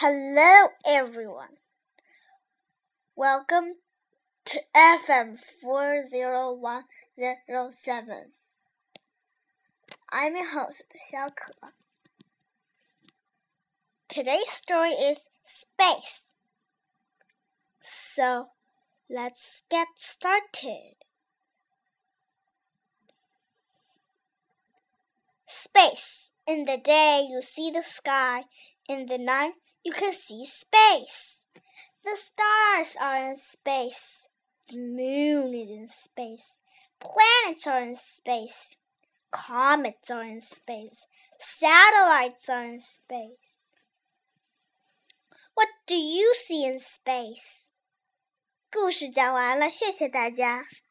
Hello, everyone. Welcome to FM 40107. I'm your host, 小可. Today's story is space. So, let's get started. Space. In the day, you see the sky. In the night, you can see space. The stars are in space. The moon is in space. Planets are in space. Comets are in space. Satellites are in space. What do you see in space? 故事讲完了，谢谢大家。